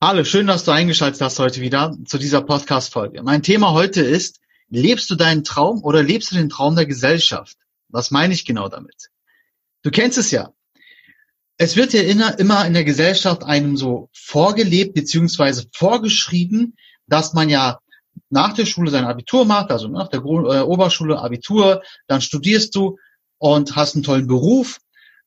Hallo, schön, dass du eingeschaltet hast heute wieder zu dieser Podcast-Folge. Mein Thema heute ist, lebst du deinen Traum oder lebst du den Traum der Gesellschaft? Was meine ich genau damit? Du kennst es ja. Es wird ja immer in der Gesellschaft einem so vorgelebt beziehungsweise vorgeschrieben, dass man ja nach der Schule sein Abitur macht, also nach der äh, Oberschule Abitur, dann studierst du und hast einen tollen Beruf,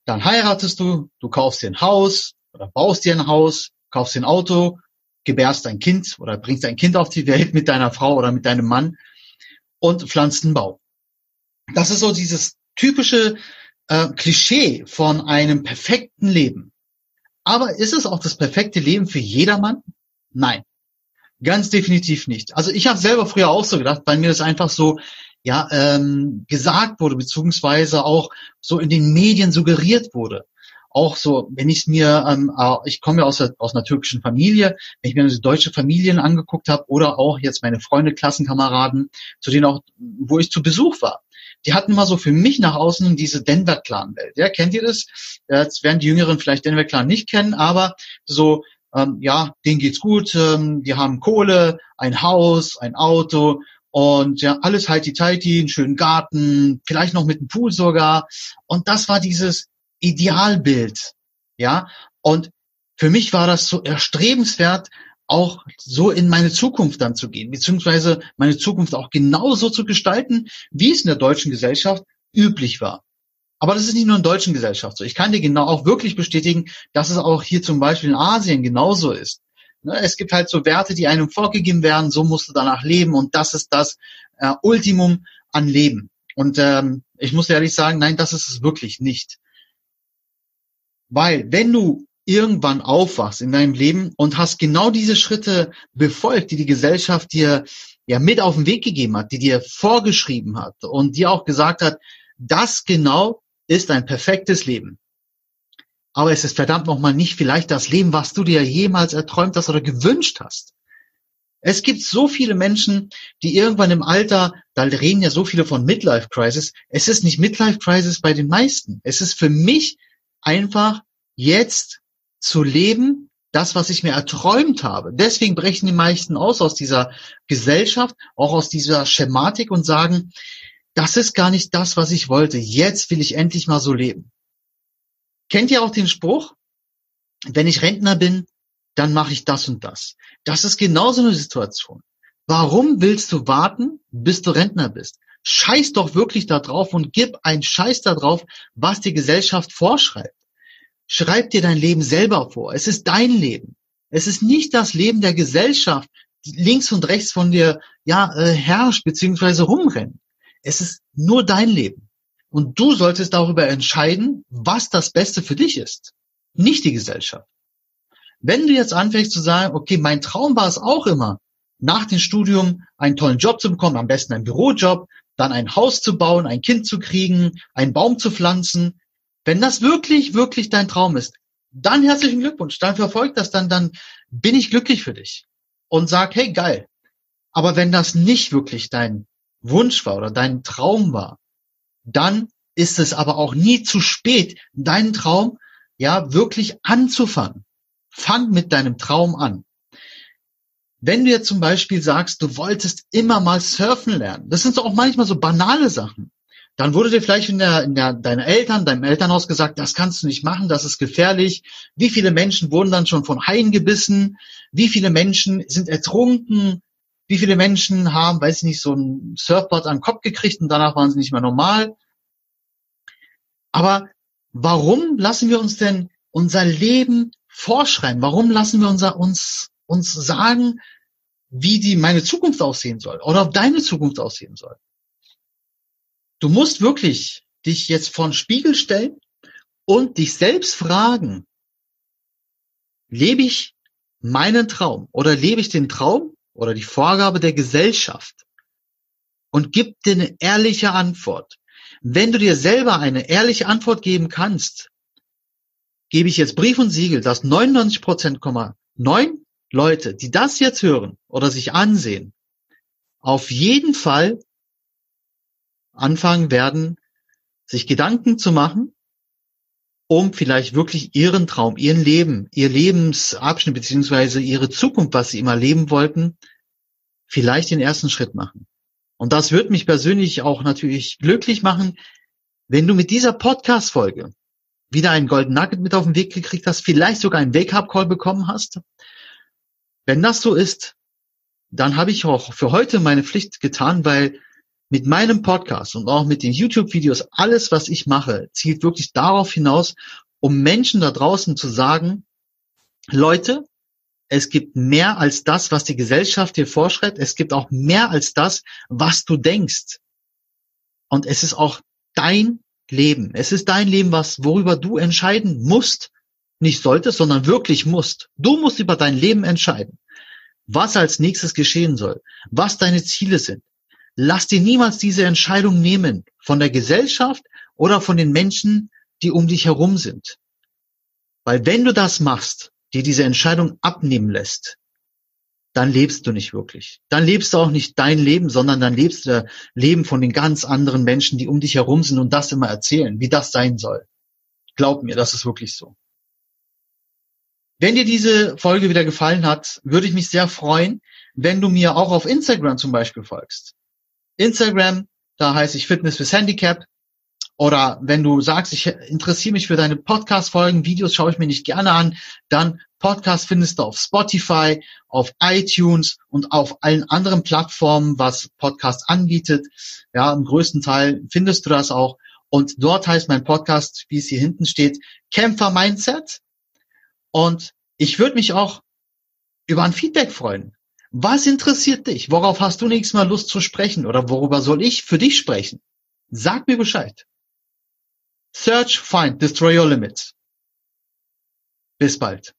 dann heiratest du, du kaufst dir ein Haus oder baust dir ein Haus, kaufst ein Auto, gebärst ein Kind oder bringst ein Kind auf die Welt mit deiner Frau oder mit deinem Mann und pflanzt einen Baum. Das ist so dieses typische äh, Klischee von einem perfekten Leben. Aber ist es auch das perfekte Leben für jedermann? Nein, ganz definitiv nicht. Also ich habe selber früher auch so gedacht, weil mir das einfach so ja ähm, gesagt wurde beziehungsweise auch so in den Medien suggeriert wurde auch so, wenn ich es mir, ähm, ich komme ja aus, aus einer türkischen Familie, wenn ich mir diese deutsche Familien angeguckt habe oder auch jetzt meine Freunde, Klassenkameraden, zu denen auch, wo ich zu Besuch war, die hatten immer so für mich nach außen diese Denver-Clan-Welt. Ja, kennt ihr das? Jetzt werden die Jüngeren vielleicht Denver-Clan nicht kennen, aber so, ähm, ja, denen geht's gut, ähm, die haben Kohle, ein Haus, ein Auto und ja, alles heiti-teiti, einen schönen Garten, vielleicht noch mit einem Pool sogar. Und das war dieses Idealbild. Ja, und für mich war das so erstrebenswert, auch so in meine Zukunft dann zu gehen, beziehungsweise meine Zukunft auch genauso zu gestalten, wie es in der deutschen Gesellschaft üblich war. Aber das ist nicht nur in der deutschen Gesellschaft so. Ich kann dir genau auch wirklich bestätigen, dass es auch hier zum Beispiel in Asien genauso ist. Ne, es gibt halt so Werte, die einem vorgegeben werden, so musst du danach leben und das ist das äh, Ultimum an Leben. Und ähm, ich muss ehrlich sagen, nein, das ist es wirklich nicht. Weil wenn du irgendwann aufwachst in deinem Leben und hast genau diese Schritte befolgt, die die Gesellschaft dir ja mit auf den Weg gegeben hat, die dir vorgeschrieben hat und dir auch gesagt hat, das genau ist ein perfektes Leben. Aber es ist verdammt nochmal nicht vielleicht das Leben, was du dir jemals erträumt hast oder gewünscht hast. Es gibt so viele Menschen, die irgendwann im Alter, da reden ja so viele von Midlife Crisis. Es ist nicht Midlife Crisis bei den meisten. Es ist für mich einfach jetzt zu leben, das, was ich mir erträumt habe. Deswegen brechen die meisten aus aus dieser Gesellschaft, auch aus dieser Schematik und sagen, das ist gar nicht das, was ich wollte. Jetzt will ich endlich mal so leben. Kennt ihr auch den Spruch? Wenn ich Rentner bin, dann mache ich das und das. Das ist genauso eine Situation. Warum willst du warten, bis du Rentner bist? Scheiß doch wirklich da drauf und gib einen Scheiß da drauf, was die Gesellschaft vorschreibt. Schreib dir dein Leben selber vor. Es ist dein Leben. Es ist nicht das Leben der Gesellschaft, die links und rechts von dir ja äh, herrscht bzw. rumrennt. Es ist nur dein Leben. Und du solltest darüber entscheiden, was das Beste für dich ist, nicht die Gesellschaft. Wenn du jetzt anfängst zu sagen, okay, mein Traum war es auch immer, nach dem Studium einen tollen Job zu bekommen, am besten einen Bürojob, dann ein Haus zu bauen, ein Kind zu kriegen, einen Baum zu pflanzen, wenn das wirklich, wirklich dein Traum ist, dann herzlichen Glückwunsch, dann verfolgt das, dann, dann bin ich glücklich für dich und sag, hey, geil. Aber wenn das nicht wirklich dein Wunsch war oder dein Traum war, dann ist es aber auch nie zu spät, deinen Traum ja wirklich anzufangen. Fang mit deinem Traum an. Wenn du jetzt zum Beispiel sagst, du wolltest immer mal surfen lernen, das sind so auch manchmal so banale Sachen dann wurde dir vielleicht in der, in der, deiner Eltern, deinem Elternhaus gesagt, das kannst du nicht machen, das ist gefährlich. Wie viele Menschen wurden dann schon von Haien gebissen? Wie viele Menschen sind ertrunken? Wie viele Menschen haben, weiß ich nicht, so ein Surfboard an den Kopf gekriegt und danach waren sie nicht mehr normal? Aber warum lassen wir uns denn unser Leben vorschreiben? Warum lassen wir unser, uns, uns sagen, wie die meine Zukunft aussehen soll oder ob deine Zukunft aussehen soll? Du musst wirklich dich jetzt vor den Spiegel stellen und dich selbst fragen, lebe ich meinen Traum oder lebe ich den Traum oder die Vorgabe der Gesellschaft? Und gib dir eine ehrliche Antwort. Wenn du dir selber eine ehrliche Antwort geben kannst, gebe ich jetzt Brief und Siegel, dass 99,9 Leute, die das jetzt hören oder sich ansehen, auf jeden Fall anfangen werden, sich Gedanken zu machen um vielleicht wirklich ihren Traum, ihren Leben, ihr Lebensabschnitt beziehungsweise ihre Zukunft, was sie immer leben wollten, vielleicht den ersten Schritt machen. Und das wird mich persönlich auch natürlich glücklich machen, wenn du mit dieser Podcast-Folge wieder einen Golden Nugget mit auf den Weg gekriegt hast, vielleicht sogar einen Wake-up-Call bekommen hast. Wenn das so ist, dann habe ich auch für heute meine Pflicht getan, weil mit meinem Podcast und auch mit den YouTube-Videos, alles, was ich mache, zielt wirklich darauf hinaus, um Menschen da draußen zu sagen, Leute, es gibt mehr als das, was die Gesellschaft dir vorschreibt. Es gibt auch mehr als das, was du denkst. Und es ist auch dein Leben. Es ist dein Leben, was, worüber du entscheiden musst. Nicht solltest, sondern wirklich musst. Du musst über dein Leben entscheiden. Was als nächstes geschehen soll. Was deine Ziele sind. Lass dir niemals diese Entscheidung nehmen von der Gesellschaft oder von den Menschen, die um dich herum sind. Weil wenn du das machst, dir diese Entscheidung abnehmen lässt, dann lebst du nicht wirklich. Dann lebst du auch nicht dein Leben, sondern dann lebst du das Leben von den ganz anderen Menschen, die um dich herum sind und das immer erzählen, wie das sein soll. Glaub mir, das ist wirklich so. Wenn dir diese Folge wieder gefallen hat, würde ich mich sehr freuen, wenn du mir auch auf Instagram zum Beispiel folgst. Instagram, da heiße ich Fitness fürs Handicap. Oder wenn du sagst, ich interessiere mich für deine Podcast-Folgen, Videos schaue ich mir nicht gerne an, dann Podcast findest du auf Spotify, auf iTunes und auf allen anderen Plattformen, was Podcast anbietet. Ja, im größten Teil findest du das auch. Und dort heißt mein Podcast, wie es hier hinten steht, Kämpfer Mindset. Und ich würde mich auch über ein Feedback freuen. Was interessiert dich? Worauf hast du nächstes Mal Lust zu sprechen? Oder worüber soll ich für dich sprechen? Sag mir Bescheid. Search, find, destroy your limits. Bis bald.